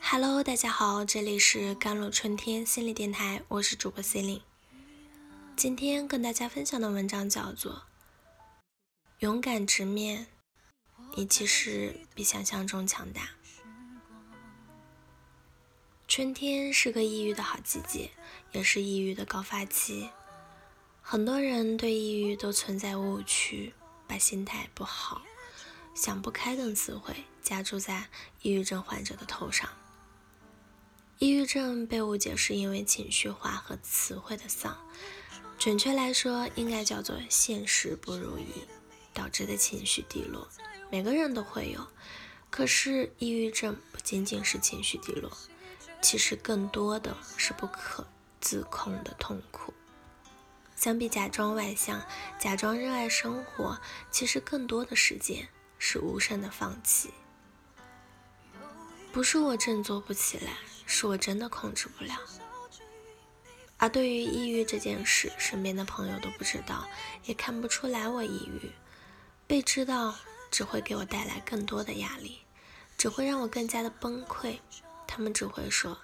Hello，大家好，这里是甘露春天心理电台，我是主播 C e l i n e 今天跟大家分享的文章叫做《勇敢直面》，你其实比想象中强大。春天是个抑郁的好季节，也是抑郁的高发期。很多人对抑郁都存在误区，把心态不好、想不开等词汇加注在抑郁症患者的头上。抑郁症被误解是因为情绪化和词汇的丧，准确来说应该叫做现实不如意导致的情绪低落。每个人都会有，可是抑郁症不仅仅是情绪低落，其实更多的是不可自控的痛苦。相比假装外向、假装热爱生活，其实更多的时间是无声的放弃。不是我振作不起来，是我真的控制不了。而对于抑郁这件事，身边的朋友都不知道，也看不出来我抑郁。被知道只会给我带来更多的压力，只会让我更加的崩溃。他们只会说：“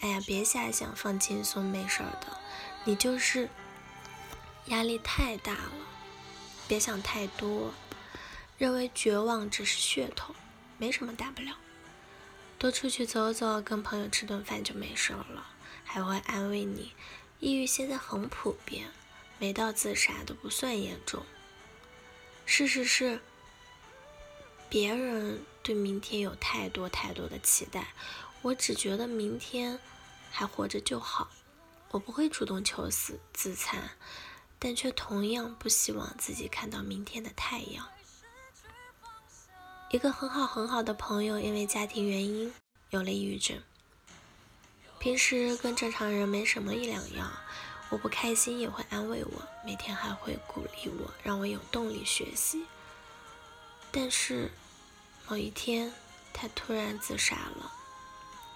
哎呀，别瞎想，放轻松，没事的。你就是压力太大了，别想太多，认为绝望只是噱头，没什么大不了。”多出去走走，跟朋友吃顿饭就没事了，还会安慰你。抑郁现在很普遍，没到自杀都不算严重。事实是，别人对明天有太多太多的期待，我只觉得明天还活着就好。我不会主动求死自残，但却同样不希望自己看到明天的太阳。一个很好很好的朋友，因为家庭原因有了抑郁症。平时跟正常人没什么一两样，我不开心也会安慰我，每天还会鼓励我，让我有动力学习。但是某一天，他突然自杀了。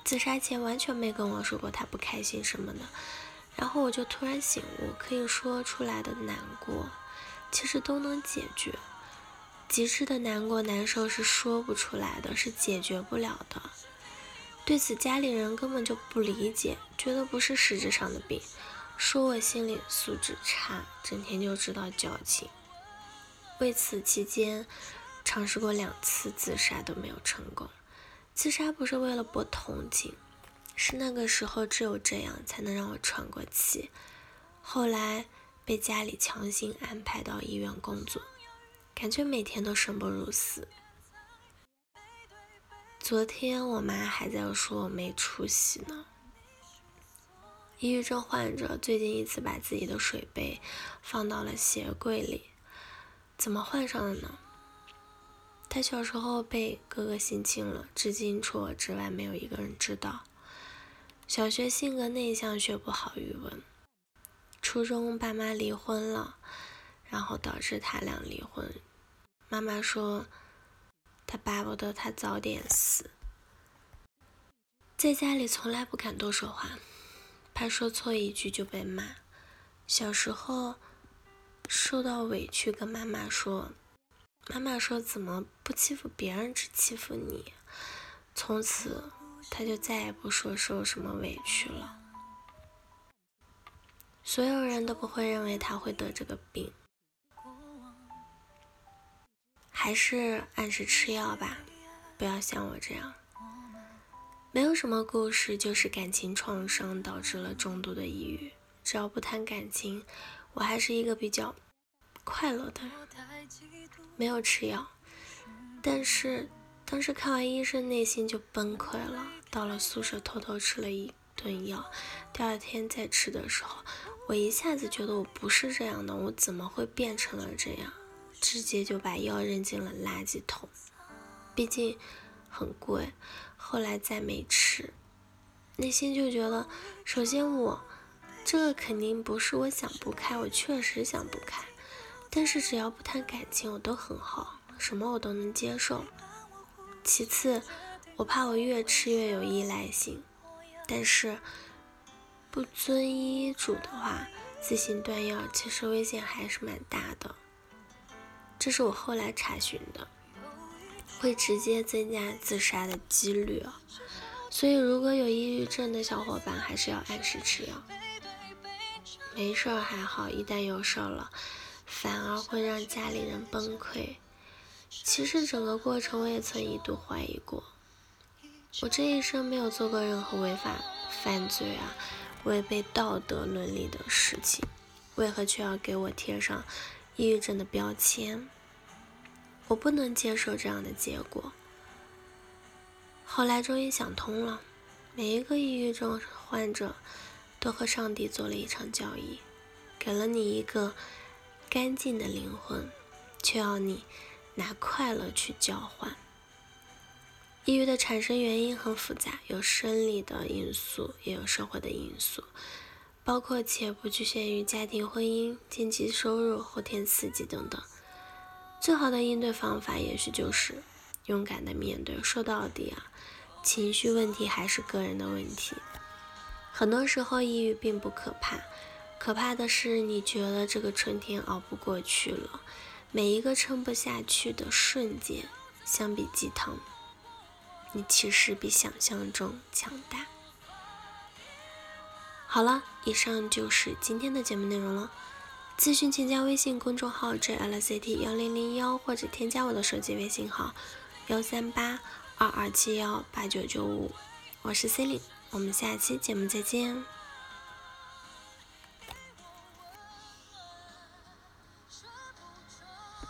自杀前完全没跟我说过他不开心什么的，然后我就突然醒悟，可以说出来的难过，其实都能解决。极致的难过难受是说不出来的，是解决不了的。对此，家里人根本就不理解，觉得不是实质上的病，说我心理素质差，整天就知道矫情。为此期间，尝试过两次自杀都没有成功。自杀不是为了博同情，是那个时候只有这样才能让我喘过气。后来被家里强行安排到医院工作。感觉每天都生不如死。昨天我妈还在说我没出息呢。抑郁症患者最近一次把自己的水杯放到了鞋柜里，怎么换上的呢？他小时候被哥哥性侵了，至今除我之外没有一个人知道。小学性格内向，学不好语文。初中爸妈离婚了。然后导致他俩离婚。妈妈说，他巴不得他早点死。在家里从来不敢多说话，怕说错一句就被骂。小时候受到委屈，跟妈妈说，妈妈说怎么不欺负别人，只欺负你。从此他就再也不说受什么委屈了。所有人都不会认为他会得这个病。还是按时吃药吧，不要像我这样。没有什么故事，就是感情创伤导致了重度的抑郁。只要不谈感情，我还是一个比较快乐的人。没有吃药，但是当时看完医生，内心就崩溃了。到了宿舍偷偷吃了一顿药，第二天再吃的时候，我一下子觉得我不是这样的，我怎么会变成了这样？直接就把药扔进了垃圾桶，毕竟很贵。后来再没吃，内心就觉得，首先我这个肯定不是我想不开，我确实想不开。但是只要不谈感情，我都很好，什么我都能接受。其次，我怕我越吃越有依赖性，但是不遵医嘱的话，自行断药其实危险还是蛮大的。这是我后来查询的，会直接增加自杀的几率啊。所以，如果有抑郁症的小伙伴，还是要按时吃药。没事儿还好，一旦有事儿了，反而会让家里人崩溃。其实整个过程，我也曾一度怀疑过，我这一生没有做过任何违法犯罪啊、违背道德伦理的事情，为何却要给我贴上抑郁症的标签？我不能接受这样的结果。后来终于想通了，每一个抑郁症患者都和上帝做了一场交易，给了你一个干净的灵魂，却要你拿快乐去交换。抑郁的产生原因很复杂，有生理的因素，也有社会的因素，包括且不局限于家庭、婚姻、经济收入、后天刺激等等。最好的应对方法，也许就是勇敢的面对。说到底啊。情绪问题还是个人的问题。很多时候，抑郁并不可怕，可怕的是你觉得这个春天熬不过去了。每一个撑不下去的瞬间，相比鸡汤，你其实比想象中强大。好了，以上就是今天的节目内容了。咨询请加微信公众号 jlct 幺零零幺，或者添加我的手机微信号幺三八。二二七幺八九九五，我是 c e l i n e 我们下期节目再见。